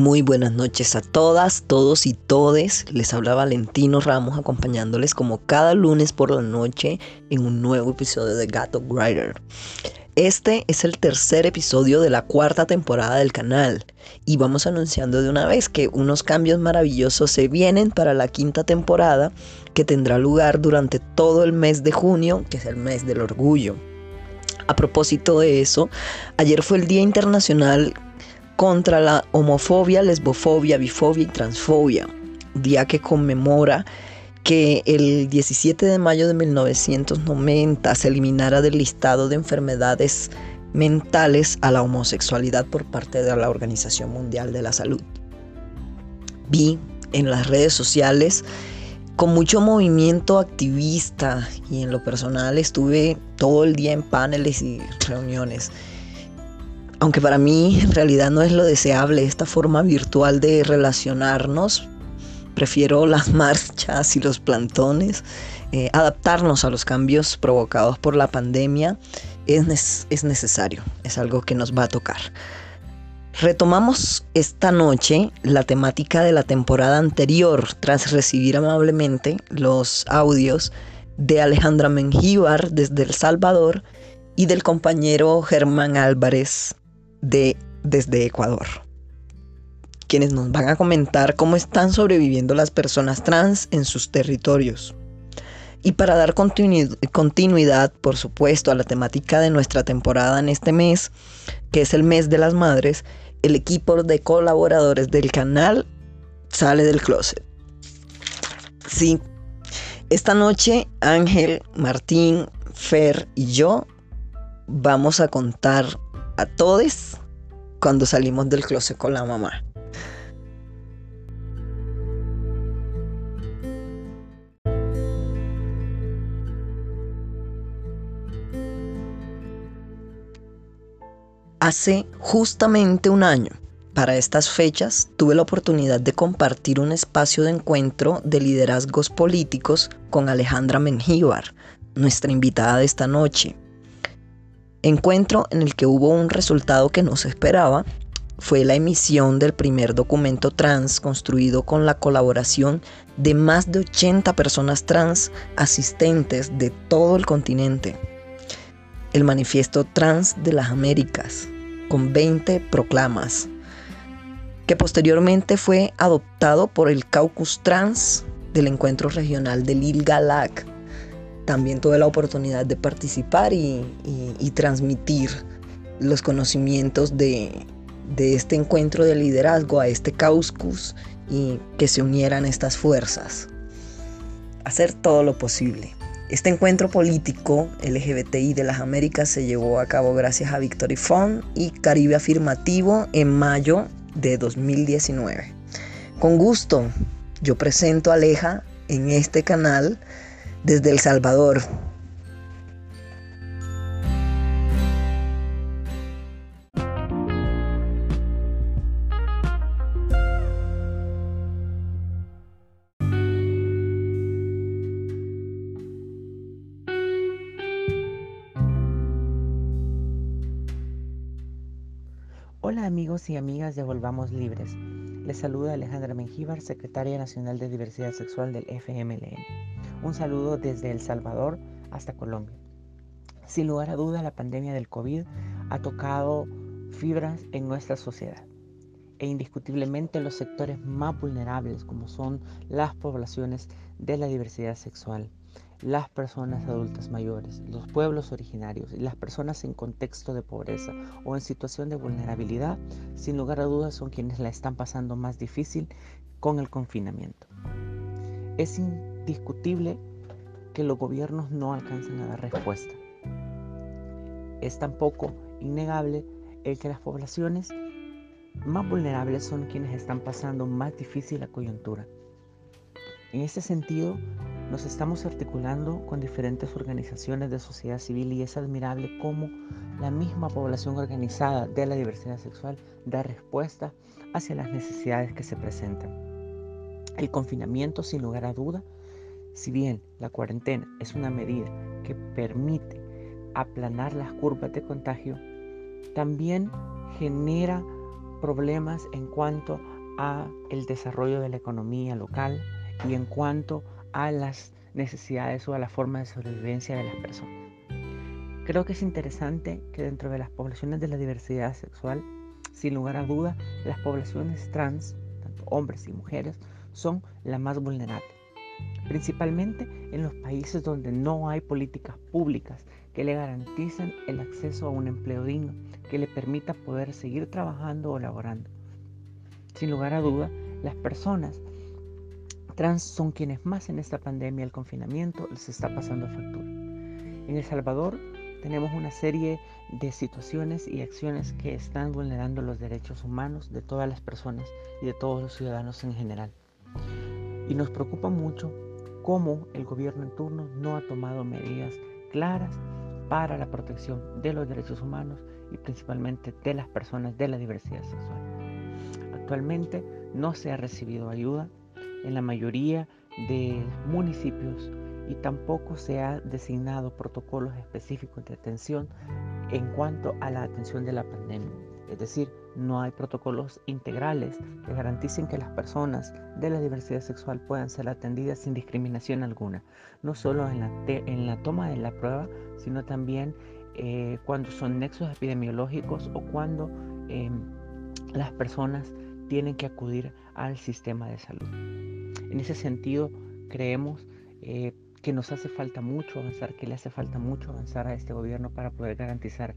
Muy buenas noches a todas, todos y todes. Les habla Valentino Ramos acompañándoles como cada lunes por la noche en un nuevo episodio de Gato Grider. Este es el tercer episodio de la cuarta temporada del canal y vamos anunciando de una vez que unos cambios maravillosos se vienen para la quinta temporada que tendrá lugar durante todo el mes de junio, que es el mes del orgullo. A propósito de eso, ayer fue el Día Internacional contra la homofobia, lesbofobia, bifobia y transfobia, día que conmemora que el 17 de mayo de 1990 se eliminara del listado de enfermedades mentales a la homosexualidad por parte de la Organización Mundial de la Salud. Vi en las redes sociales con mucho movimiento activista y en lo personal estuve todo el día en paneles y reuniones. Aunque para mí en realidad no es lo deseable esta forma virtual de relacionarnos, prefiero las marchas y los plantones, eh, adaptarnos a los cambios provocados por la pandemia es, es necesario, es algo que nos va a tocar. Retomamos esta noche la temática de la temporada anterior tras recibir amablemente los audios de Alejandra Mengíbar desde El Salvador y del compañero Germán Álvarez de desde Ecuador, quienes nos van a comentar cómo están sobreviviendo las personas trans en sus territorios. Y para dar continuidad, por supuesto, a la temática de nuestra temporada en este mes, que es el mes de las madres, el equipo de colaboradores del canal sale del closet. Sí, esta noche Ángel, Martín, Fer y yo vamos a contar a todos cuando salimos del closet con la mamá. Hace justamente un año, para estas fechas, tuve la oportunidad de compartir un espacio de encuentro de liderazgos políticos con Alejandra Mengíbar, nuestra invitada de esta noche. Encuentro en el que hubo un resultado que no se esperaba, fue la emisión del primer documento trans construido con la colaboración de más de 80 personas trans asistentes de todo el continente el Manifiesto Trans de las Américas, con 20 proclamas, que posteriormente fue adoptado por el Caucus Trans del Encuentro Regional del ILGALAC. También tuve la oportunidad de participar y, transmitir los conocimientos de, este encuentro de liderazgo a este Caucus y que se unieran estas fuerzas. Hacer todo lo posible. Este encuentro político LGBTI de las Américas se llevó a cabo gracias a Victory Fund y Caribe Afirmativo en mayo de 2019. Con gusto, yo presento a Aleja en este canal desde El Salvador. Hola amigos y amigas de Volvamos Libres. Les saluda Alejandra Mengíbar, secretaria nacional de diversidad sexual del FMLN. Un saludo desde El Salvador hasta Colombia. Sin lugar a duda, la pandemia del COVID ha tocado fibras en nuestra sociedad e indiscutiblemente los sectores más vulnerables como son las poblaciones de la diversidad sexual las personas adultas mayores, los pueblos originarios y las personas en contexto de pobreza o en situación de vulnerabilidad, sin lugar a dudas son quienes la están pasando más difícil con el confinamiento. Es indiscutible que los gobiernos no alcancen a dar respuesta. Es tampoco innegable el que las poblaciones más vulnerables son quienes están pasando más difícil la coyuntura. En este sentido, nos estamos articulando con diferentes organizaciones de sociedad civil y es admirable cómo la misma población organizada de la diversidad sexual da respuesta hacia las necesidades que se presentan. El confinamiento, sin lugar a duda, si bien la cuarentena es una medida que permite aplanar las curvas de contagio, también genera problemas en cuanto a el desarrollo de la economía local y en cuanto a las necesidades o a la forma de sobrevivencia de las personas. Creo que es interesante que dentro de las poblaciones de la diversidad sexual, sin lugar a duda, las poblaciones trans, tanto hombres y mujeres, son las más vulnerables, principalmente en los países donde no hay políticas públicas que le garanticen el acceso a un empleo digno, que le permita poder seguir trabajando o laborando. Sin lugar a duda, las personas trans son quienes más en esta pandemia, el confinamiento, les está pasando factura. En El Salvador tenemos una serie de situaciones y acciones que están vulnerando los derechos humanos de todas las personas y de todos los ciudadanos en general. Y nos preocupa mucho cómo el gobierno en turno no ha tomado medidas claras para la protección de los derechos humanos y principalmente de las personas de la diversidad sexual. Actualmente no se ha recibido ayuda en la mayoría de municipios y tampoco se ha designado protocolos específicos de atención en cuanto a la atención de la pandemia. Es decir, no hay protocolos integrales que garanticen que las personas de la diversidad sexual puedan ser atendidas sin discriminación alguna, no solo en la, en la toma de la prueba, sino también eh, cuando son nexos epidemiológicos o cuando em, las personas tienen que acudir al sistema de salud. En ese sentido, creemos eh, que nos hace falta mucho avanzar, que le hace falta mucho avanzar a este gobierno para poder garantizar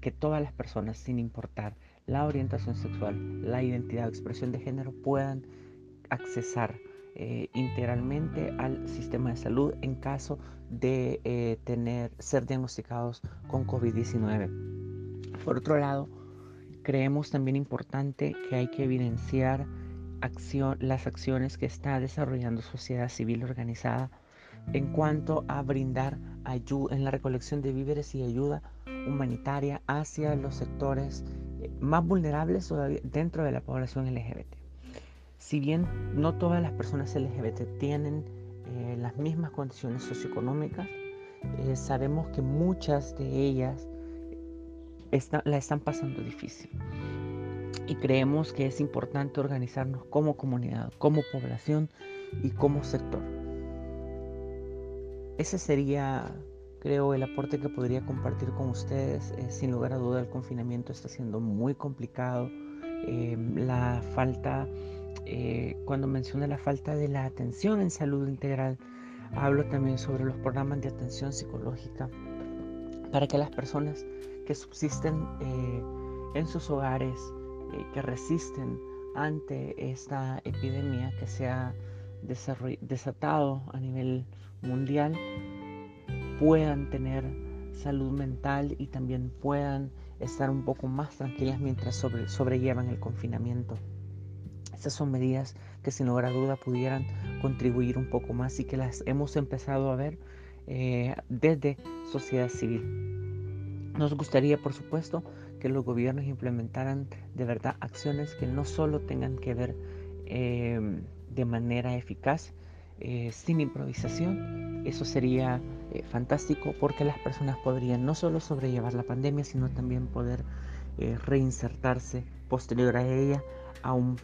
que todas las personas, sin importar la orientación sexual, la identidad o expresión de género, puedan accesar eh, integralmente al sistema de salud en caso de eh, tener, ser diagnosticados con COVID-19. Por otro lado, creemos también importante que hay que evidenciar las acciones que está desarrollando sociedad civil organizada en cuanto a brindar ayuda en la recolección de víveres y ayuda humanitaria hacia los sectores eh, más vulnerables dentro de la población LGBT. Si bien no todas las personas LGBT tienen eh, las mismas condiciones socioeconómicas, eh, sabemos que muchas de ellas la están pasando difícil. Y creemos que es importante organizarnos como comunidad, como población y como sector. Ese sería, creo, el aporte que podría compartir con ustedes. Eh, sin lugar a duda, el confinamiento está siendo muy complicado. Em, la falta, eh, cuando menciono la falta de la atención en salud integral, hablo también sobre los programas de atención psicológica para que las personas que subsisten eh, en sus hogares, que resisten ante esta epidemia que se ha desatado a nivel mundial puedan tener salud mental y también puedan estar un poco más tranquilas mientras sobrellevan el confinamiento. Estas son medidas que sin lugar a duda pudieran contribuir un poco más y que las hemos empezado a ver eh, desde sociedad civil. Nos gustaría, por supuesto, que los gobiernos implementaran de verdad acciones que no solo tengan que ver eh, de manera eficaz, eh, sin improvisación. Eso sería eh, fantástico porque las personas podrían no solo sobrellevar la pandemia, sino también poder eh, reinsertarse posterior a ella a un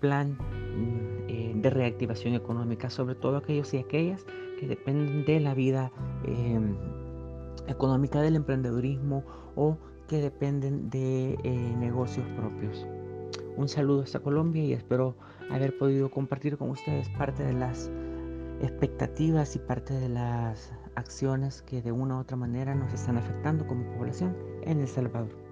plan mm, de reactivación económica, sobre todo aquellos y aquellas que dependen de la vida em, económica del emprendedurismo o que dependen de negocios propios. Un saludo hasta Colombia y espero haber podido compartir con ustedes parte de las expectativas y parte de las acciones que de una u otra manera nos están afectando como población en El Salvador.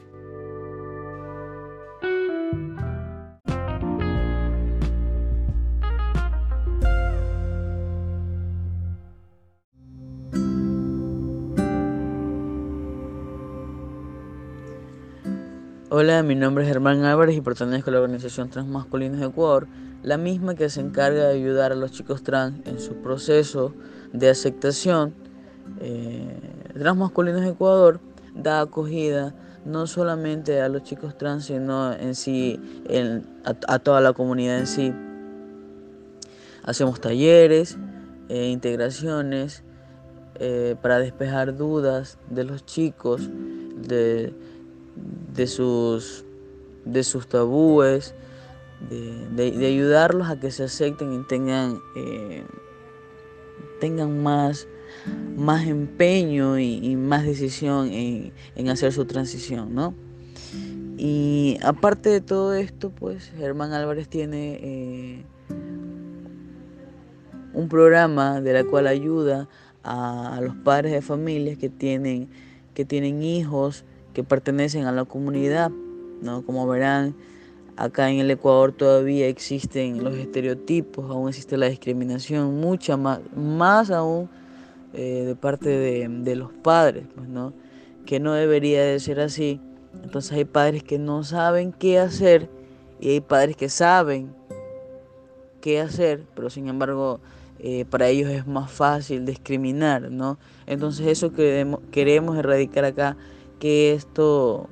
Mi nombre es Germán Álvarez y pertenezco a la organización Transmasculinos de Ecuador, la misma que se encarga de ayudar a los chicos trans en su proceso de aceptación. Eh, Transmasculinos de Ecuador da acogida no solamente a los chicos trans, sino en sí a, toda la comunidad en sí. Hacemos talleres, eh, integraciones eh, para despejar dudas de los chicos, de de sus, de sus tabúes, de, ayudarlos a que se acepten y tengan, eh, tengan más, más empeño y, más decisión en, hacer su transición, ¿no? Y aparte de todo esto, pues Germán Álvarez tiene eh, un programa de la cual ayuda a, los padres de familias que tienen, que tienen hijos que pertenecen a la comunidad, ¿no? Como verán, acá en el Ecuador todavía existen los estereotipos, aún existe la discriminación, mucha más, más aún eh, de parte de, los padres, pues, ¿no? Que no debería de ser así. Entonces hay padres que no saben qué hacer y hay padres que saben qué hacer, pero sin embargo eh, para ellos es más fácil discriminar, ¿no? Entonces eso queremos, queremos erradicar acá, que esto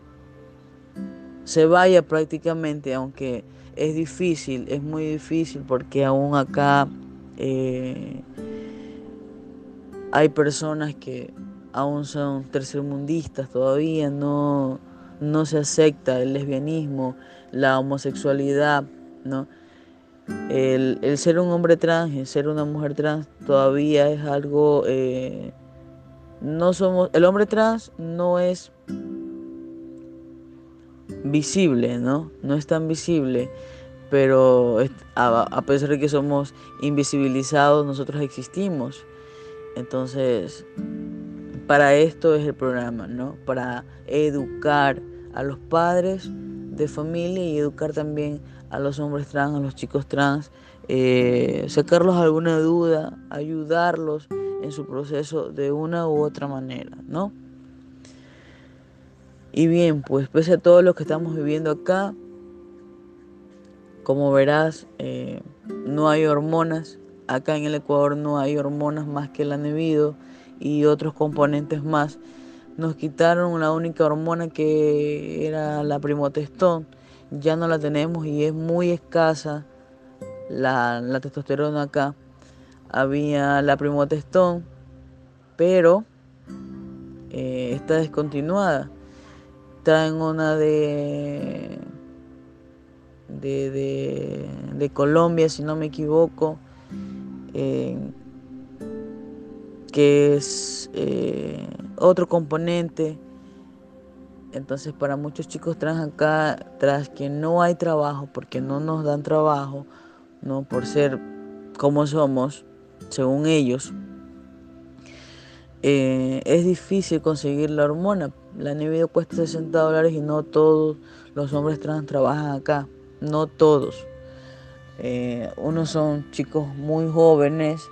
se vaya prácticamente, aunque es difícil, es muy difícil porque aún acá eh, hay personas que aún son tercermundistas todavía, no, no se acepta el lesbianismo, la homosexualidad, ¿no? El, ser un hombre trans, el ser una mujer trans todavía es algo... Eh, no somos... El hombre trans no es visible, ¿no? No es tan visible, pero a, pesar de que somos invisibilizados, nosotros existimos. Entonces, para esto es el programa, ¿no? Para educar a los padres de familia y educar también a los hombres trans, a los chicos trans, eh, sacarlos alguna duda, ayudarlos en su proceso de una u otra manera, ¿no? Y bien, pues pese a todo lo que estamos viviendo acá, como verás, eh, no hay hormonas. Acá en el Ecuador no hay hormonas más que el anevido y otros componentes más. Nos quitaron la única hormona que era la primotestón ya no la tenemos y es muy escasa la, testosterona acá. Había la primotestón, pero eh, está descontinuada. Está en una de, de, Colombia, si no me equivoco, que es eh, otro componente entonces para muchos chicos trans acá, tras que no hay trabajo, porque no nos dan trabajo, no por ser como somos, según ellos, eh, es difícil conseguir la hormona. La Nibido cuesta 60 dólares y no todos los hombres trans trabajan acá, no todos. Eh, unos son chicos muy jóvenes,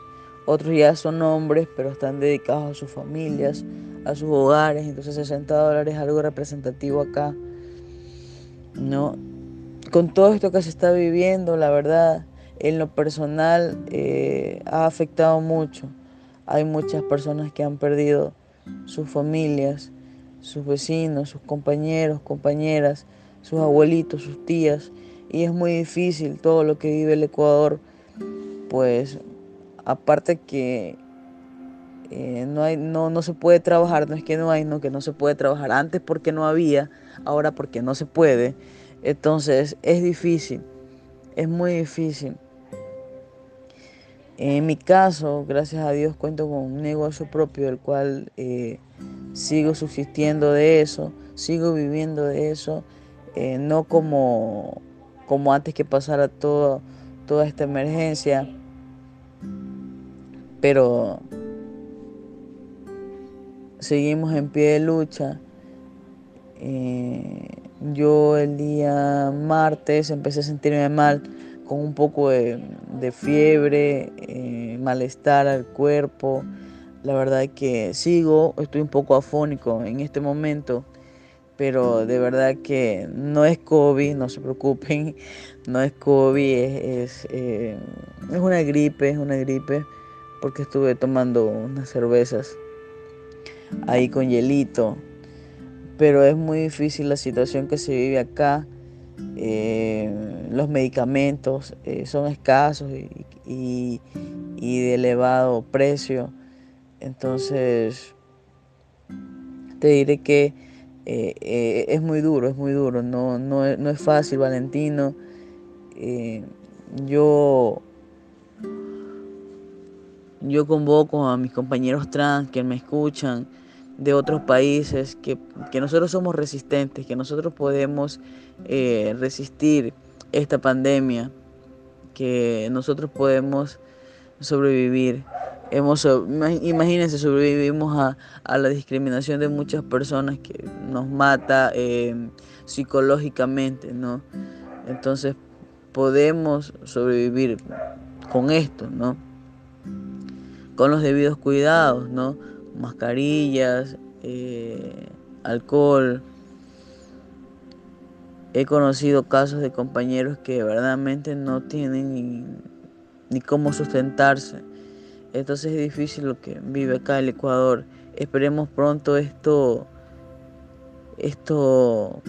otros ya son hombres, pero están dedicados a sus familias, a sus hogares, entonces 60 dólares es algo representativo acá. ¿no? Con todo esto que se está viviendo, la verdad, en lo personal eh, ha afectado mucho. Hay muchas personas que han perdido sus familias, sus vecinos, sus compañeros, compañeras, sus abuelitos, sus tías. Y es muy difícil todo lo que vive el Ecuador. Pues aparte que eh, no, hay, no, no se puede trabajar, no es que no hay, no que no se puede trabajar. Antes porque no había, ahora porque no se puede. Entonces es difícil, es muy difícil. En mi caso, gracias a Dios, cuento con un negocio propio del cual eh, sigo subsistiendo de eso, sigo viviendo de eso, eh, no como, como antes que pasara todo, toda esta emergencia, pero seguimos en pie de lucha. Eh, yo el día martes empecé a sentirme mal con un poco de, fiebre, eh, malestar al cuerpo. La verdad es que sigo, estoy un poco afónico en este momento, pero de verdad que no es COVID, no se preocupen, no es COVID, es, es eh, una gripe, es una gripe, porque estuve tomando unas cervezas ahí con hielito. Pero es muy difícil la situación que se vive acá. Eh, los medicamentos eh, son escasos y, de elevado precio. Entonces, te diré que eh, es muy duro, es muy duro. No, no, no es fácil, Valentino. yo, yo convoco a mis compañeros trans que me escuchan de otros países, que, nosotros somos resistentes, que nosotros podemos eh, resistir esta pandemia, que nosotros podemos sobrevivir. Hemos, imagínense, sobrevivimos a, la discriminación de muchas personas que nos mata eh, psicológicamente, ¿no? Entonces podemos sobrevivir con esto, ¿no? Con los debidos cuidados, ¿no? Mascarillas, eh, alcohol. He conocido casos de compañeros que verdaderamente no tienen ni, cómo sustentarse entonces es difícil lo que vive acá el Ecuador. Esperemos pronto esto, esto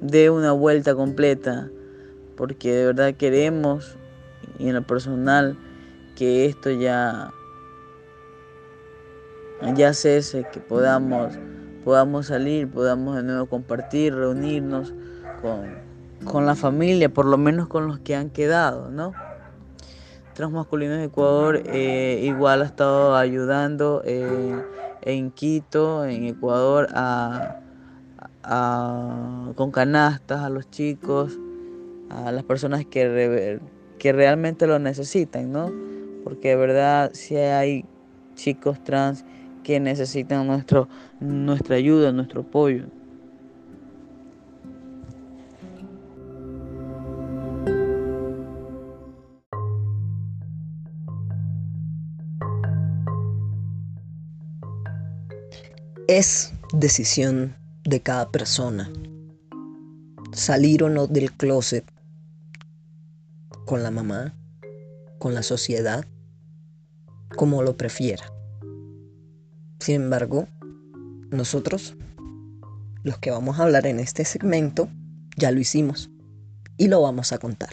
dé una vuelta completa, porque de verdad queremos, y en lo personal, que esto ya, ya cese, que podamos, podamos salir, podamos de nuevo compartir, reunirnos con, con la familia, por lo menos con los que han quedado, ¿no? Transmasculinos de Ecuador eh, igual ha estado ayudando eh, en Quito, en Ecuador, a, con canastas a los chicos, a las personas que, que realmente lo necesitan, ¿no? Porque de verdad si hay chicos trans que necesitan nuestro, nuestra ayuda, nuestro apoyo. Es decisión de cada persona salir o no del closet con la mamá, con la sociedad, como lo prefiera. Sin embargo, nosotros, los que vamos a hablar en este segmento, ya lo hicimos y lo vamos a contar.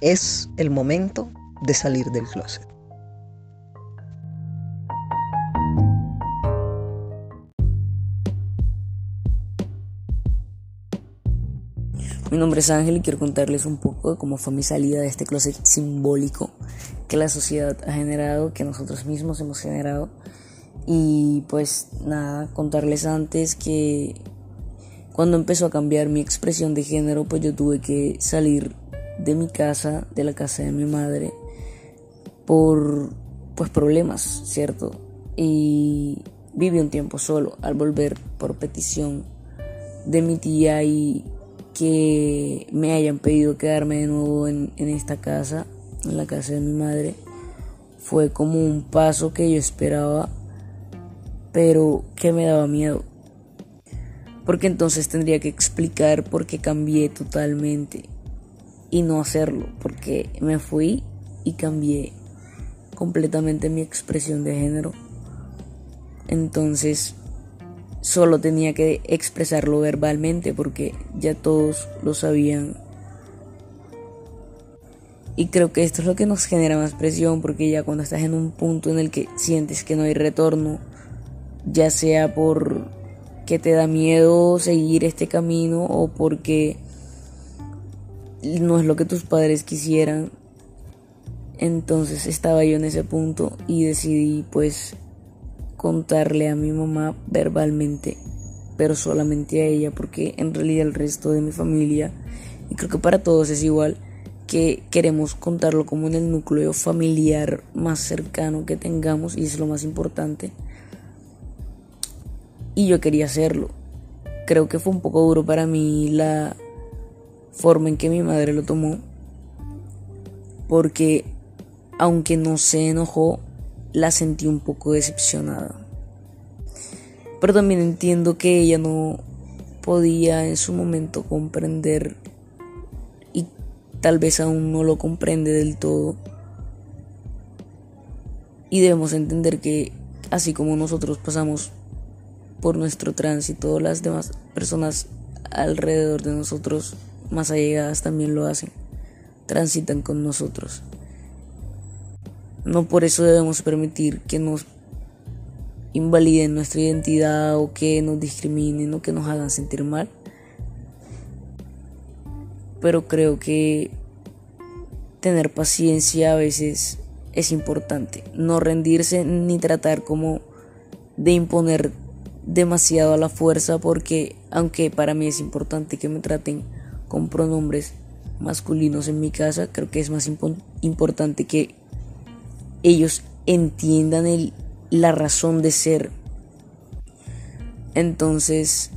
Es el momento de salir del closet. Mi nombre es Ángel y quiero contarles un poco cómo fue mi salida de este closet simbólico que la sociedad ha generado, que nosotros mismos hemos generado. Y pues nada, contarles antes que cuando empezó a cambiar mi expresión de género, pues yo tuve que salir de mi casa, de la casa de mi madre, por pues problemas, ¿cierto? Y viví un tiempo solo al volver por petición de mi tía y que me hayan pedido quedarme de nuevo en, esta casa, en la casa de mi madre, fue como un paso que yo esperaba, pero que me daba miedo. Porque entonces tendría que explicar por qué cambié totalmente y no hacerlo, porque me fui y cambié completamente mi expresión de género. Entonces solo tenía que expresarlo verbalmente porque ya todos lo sabían. Y creo que esto es lo que nos genera más presión porque ya cuando estás en un punto en el que sientes que no hay retorno, ya sea por que te da miedo seguir este camino o porque no es lo que tus padres quisieran. Entonces estaba yo en ese punto y decidí pues contarle a mi mamá verbalmente, pero solamente a ella, porque en realidad el resto de mi familia, y creo que para todos es igual, que queremos contarlo como en el núcleo familiar más cercano que tengamos, y es lo más importante. Y yo quería hacerlo. Creo que fue un poco duro para mí la forma en que mi madre lo tomó, porque aunque no se enojó, la sentí un poco decepcionada. Pero también entiendo que ella no podía en su momento comprender y tal vez aún no lo comprende del todo. Y debemos entender que así como nosotros pasamos por nuestro tránsito, las demás personas alrededor de nosotros más allegadas también lo hacen, transitan con nosotros. No por eso debemos permitir que nos invaliden nuestra identidad o que nos discriminen o que nos hagan sentir mal. pero creo que tener paciencia a veces es importante. No rendirse ni tratar como de imponer demasiado a la fuerza porque aunque para mí es importante que me traten con pronombres masculinos en mi casa, creo que es más importante que ellos entiendan el, la razón de ser. Entonces,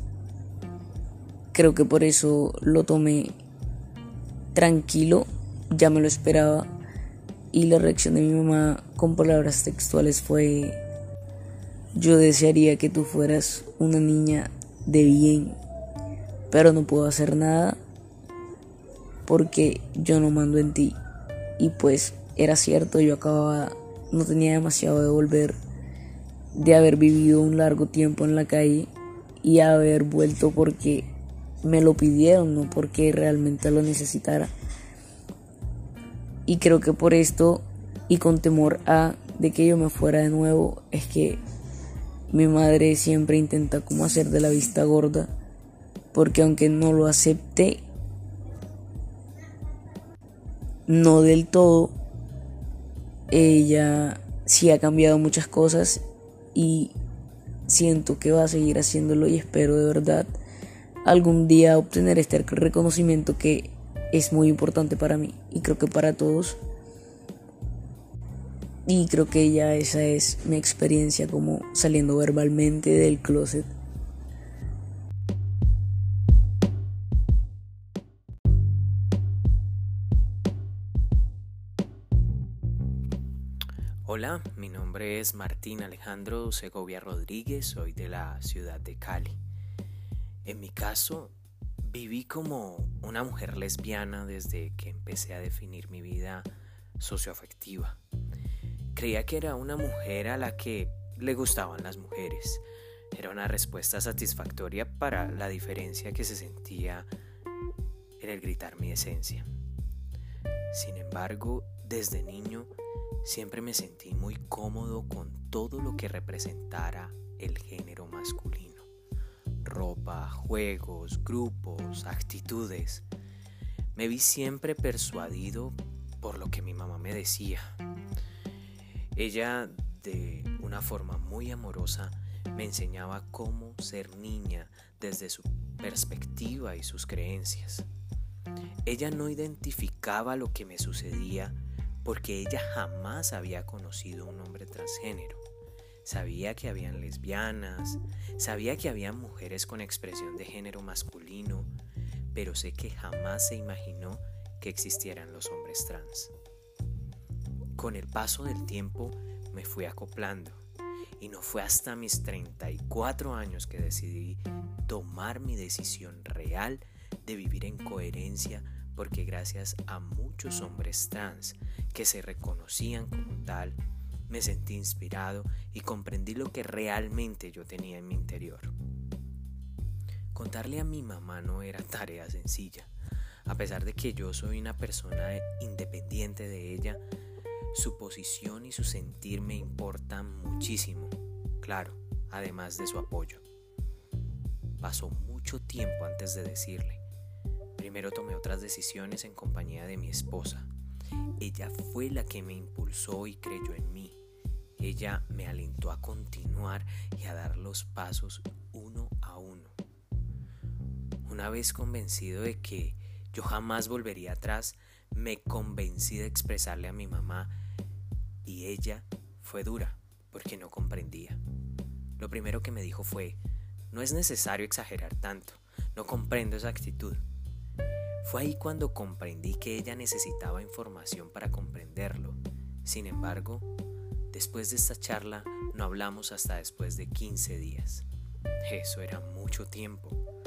creo que por eso lo tomé tranquilo, ya me lo esperaba. Y la reacción de mi mamá con palabras textuales fue, yo desearía que tú fueras una niña de bien, pero no puedo hacer nada porque yo no mando en ti. Y pues era cierto, yo acababa, no tenía demasiado de volver, de haber vivido un largo tiempo en la calle y haber vuelto porque me lo pidieron, no porque realmente lo necesitara. Y creo que por esto y con temor a de que yo me fuera de nuevo es que mi madre siempre intenta como hacer de la vista gorda porque aunque no lo acepte no del todo ella sí ha cambiado muchas cosas y siento que va a seguir haciéndolo y espero de verdad algún día obtener este reconocimiento que es muy importante para mí y creo que para todos. Y creo que ya esa es mi experiencia como saliendo verbalmente del closet. Hola, mi nombre es Martín Alejandro Segovia Rodríguez, soy de la ciudad de Cali. En mi caso, viví como una mujer lesbiana desde que empecé a definir mi vida socioafectiva. Creía que era una mujer a la que le gustaban las mujeres. Era una respuesta satisfactoria para la diferencia que se sentía en el gritar mi esencia. Sin embargo, desde niño siempre me sentí muy cómodo con todo lo que representara el género masculino. Ropa, juegos, grupos, actitudes. Me vi siempre persuadido por lo que mi mamá me decía. Ella, de una forma muy amorosa, me enseñaba cómo ser niña desde su perspectiva y sus creencias. Ella no identificaba lo que me sucedía porque ella jamás había conocido un hombre transgénero. Sabía que habían lesbianas, sabía que había mujeres con expresión de género masculino, pero sé que jamás se imaginó que existieran los hombres trans. Con el paso del tiempo me fui acoplando y no fue hasta mis 34 años que decidí tomar mi decisión real de vivir en coherencia porque gracias a muchos hombres trans que se reconocían como tal, me sentí inspirado y comprendí lo que realmente yo tenía en mi interior. Contarle a mi mamá no era tarea sencilla. A pesar de que yo soy una persona independiente de ella, su posición y su sentir me importan muchísimo, claro, además de su apoyo. Pasó mucho tiempo antes de decirle, Primero tomé otras decisiones en compañía de mi esposa. Ella fue la que me impulsó y creyó en mí. Ella me alentó a continuar y a dar los pasos uno a uno. Una vez convencido de que yo jamás volvería atrás, me convencí de expresarle a mi mamá y ella fue dura porque no comprendía. Lo primero que me dijo fue, no es necesario exagerar tanto, no comprendo esa actitud. Fue ahí cuando comprendí que ella necesitaba información para comprenderlo. Sin embargo, después de esta charla no hablamos hasta después de 15 días. Eso era mucho tiempo.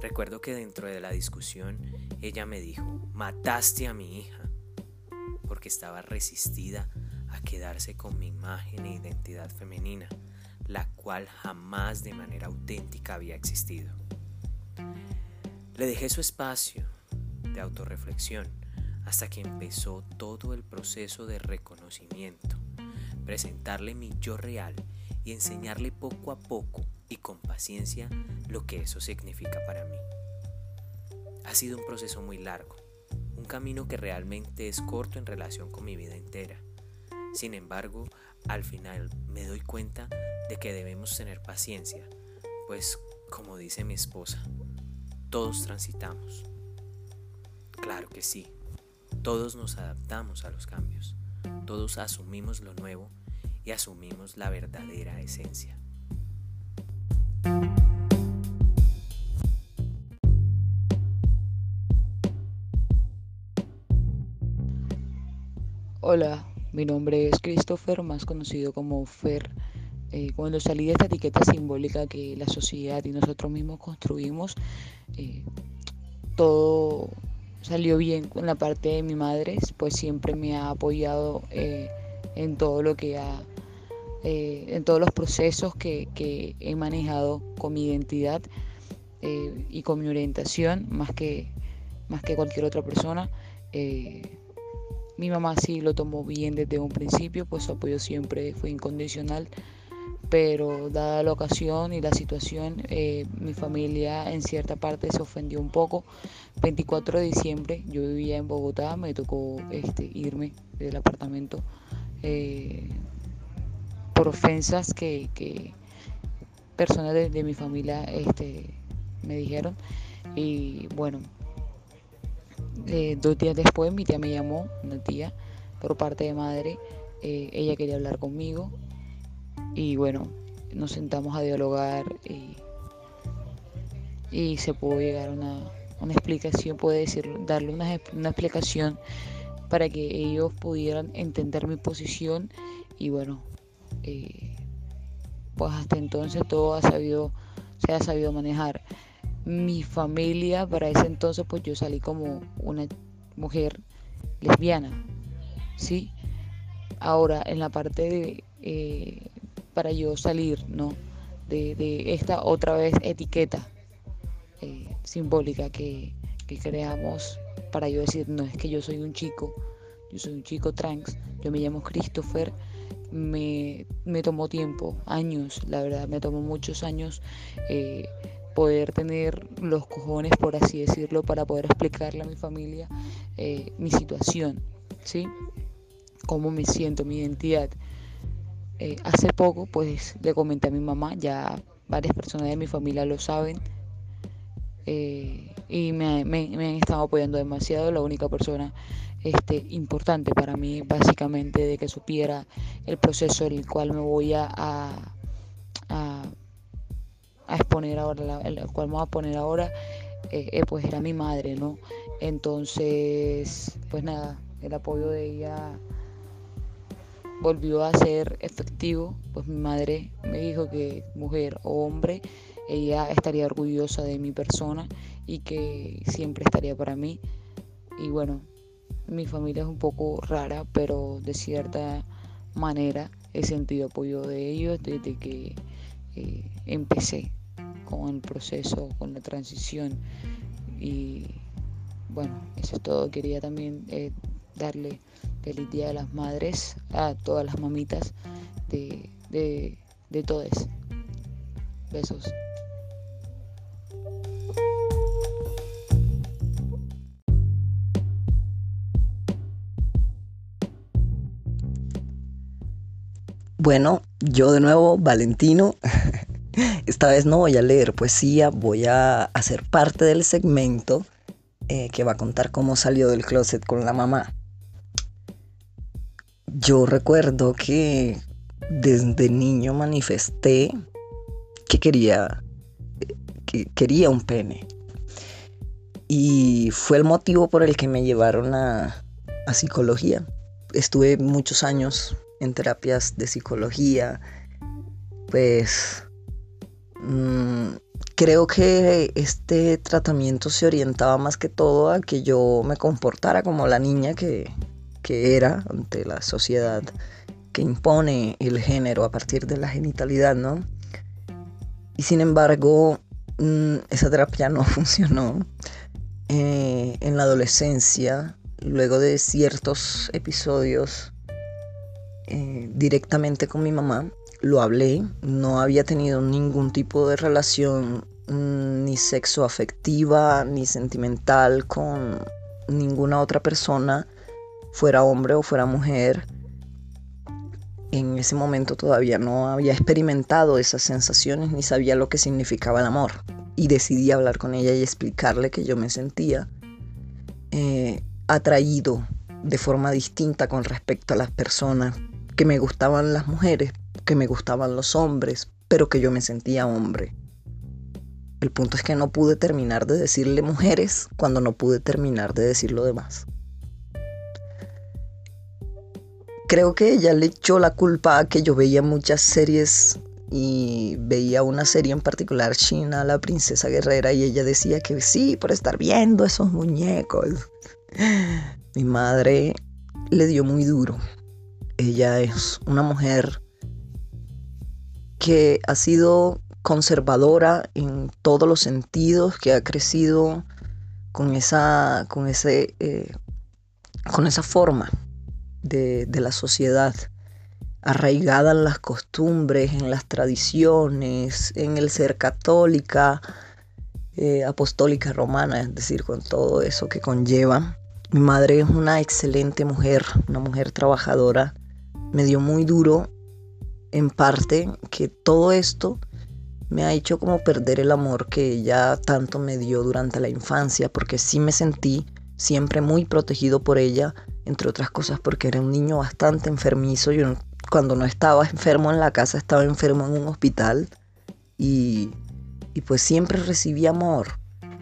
Recuerdo que dentro de la discusión ella me dijo, mataste a mi hija, porque estaba resistida a quedarse con mi imagen e identidad femenina, la cual jamás de manera auténtica había existido. Le dejé su espacio, de autorreflexión hasta que empezó todo el proceso de reconocimiento, presentarle mi yo real y enseñarle poco a poco y con paciencia lo que eso significa para mí. Ha sido un proceso muy largo, un camino que realmente es corto en relación con mi vida entera. Sin embargo, al final me doy cuenta de que debemos tener paciencia, pues como dice mi esposa, todos transitamos. Claro que sí, todos nos adaptamos a los cambios, todos asumimos lo nuevo y asumimos la verdadera esencia. Hola, mi nombre es Christopher, más conocido como Fer. Eh, cuando salí de esta etiqueta simbólica que la sociedad y nosotros mismos construimos, eh, todo salió bien con la parte de mi madre, pues siempre me ha apoyado eh, en todo lo que ha, en todos los procesos que, he manejado con mi identidad y con mi orientación, más que, más que cualquier otra persona. Mi mamá sí lo tomó bien desde un principio, pues su apoyo siempre fue incondicional, pero dada la ocasión y la situación, eh, mi familia en cierta parte se ofendió un poco. 24 de diciembre, yo vivía en Bogotá, me tocó este, irme del apartamento eh, por ofensas que, personas de, mi familia este, me dijeron. Y bueno, eh, dos días después mi tía me llamó, una tía por parte de madre, eh, ella quería hablar conmigo. Y bueno, nos sentamos a dialogar y, se pudo llegar a una, explicación, puede decir, darle una, explicación para que ellos pudieran entender mi posición. Y bueno, eh, pues hasta entonces todo ha sabido, se ha sabido manejar mi familia, para ese entonces pues yo salí como una mujer lesbiana, ¿sí? Ahora, en la parte de, eh, para yo salir, ¿no? De, esta otra vez etiqueta eh, simbólica que, creamos para yo decir, no es que yo soy un chico, yo soy un chico trans, yo me llamo Christopher, me, me tomó tiempo, años, la verdad, me tomó muchos años. Eh, poder tener los cojones, por así decirlo, para poder explicarle a mi familia eh, mi situación, ¿sí? Cómo me siento, mi identidad. Eh, hace poco, pues, le comenté a mi mamá, ya varias personas de mi familia lo saben, eh, y me, han estado apoyando demasiado. La única persona este, importante para mí, básicamente, de que supiera el proceso en el cual me voy a exponer ahora, el cual vamos a poner ahora, eh, eh, pues era mi madre, ¿no? Entonces, pues nada, el apoyo de ella volvió a ser efectivo, pues mi madre me dijo que mujer o hombre, ella estaría orgullosa de mi persona y que siempre estaría para mí. Y bueno, mi familia es un poco rara, pero de cierta manera he sentido apoyo de ellos desde que eh, empecé con el proceso, con la transición. Y bueno, eso es todo. Quería también eh, darle feliz Día de las Madres a todas las mamitas de, de, de todos. Besos. Bueno, yo de nuevo, Valentino. Esta vez no voy a leer poesía, voy a hacer parte del segmento eh, que va a contar cómo salió del closet con la mamá. Yo recuerdo que desde niño manifesté que quería, que quería un pene. Y fue el motivo por el que me llevaron a, a psicología. Estuve muchos años en terapias de psicología, pues creo que este tratamiento se orientaba más que todo a que yo me comportara como la niña que, era ante la sociedad que impone el género a partir de la genitalidad, ¿no? Y sin embargo, mm, esa terapia no funcionó. Eh, en la adolescencia, luego de ciertos episodios eh, directamente con mi mamá, lo hablé, no había tenido ningún tipo de relación mm, ni sexo afectiva ni sentimental con ninguna otra persona, fuera hombre o fuera mujer. En ese momento todavía no había experimentado esas sensaciones ni sabía lo que significaba el amor. Y decidí hablar con ella y explicarle que yo me sentía eh, atraído de forma distinta con respecto a las personas, que me gustaban las mujeres, que me gustaban los hombres, pero que yo me sentía hombre. El punto es que no pude terminar de decirle mujeres cuando no pude terminar de decir lo demás. Creo que ella le echó la culpa a que yo veía muchas series y veía una serie en particular, China, la princesa guerrera, y ella decía que sí, por estar viendo esos muñecos. Mi madre le dio muy duro. Ella es una mujer que ha sido conservadora en todos los sentidos, que ha crecido con esa, con ese, eh, con esa forma de, la sociedad, arraigada en las costumbres, en las tradiciones, en el ser católica, eh, apostólica romana, es decir, con todo eso que conlleva. Mi madre es una excelente mujer, una mujer trabajadora. Me dio muy duro en parte que todo esto me ha hecho como perder el amor que ella tanto me dio durante la infancia, porque sí me sentí siempre muy protegido por ella, entre otras cosas porque era un niño bastante enfermizo. Yo cuando no estaba enfermo en la casa, estaba enfermo en un hospital y, y pues siempre recibí amor.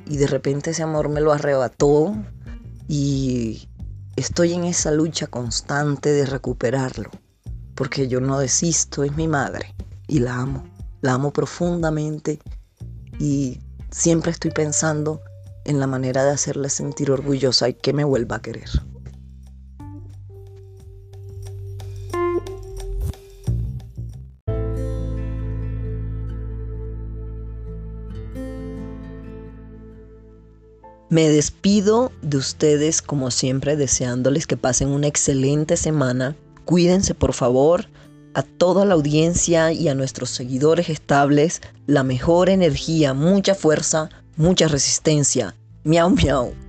Y de repente ese amor me lo arrebató y estoy en esa lucha constante de recuperarlo porque yo no desisto, es mi madre y la amo, la amo profundamente y siempre estoy pensando en la manera de hacerla sentir orgullosa y que me vuelva a querer. Me despido de ustedes como siempre deseándoles que pasen una excelente semana Cuídense por favor. A toda la audiencia y a nuestros seguidores estables, la mejor energía, mucha fuerza, mucha resistencia. Miau, miau.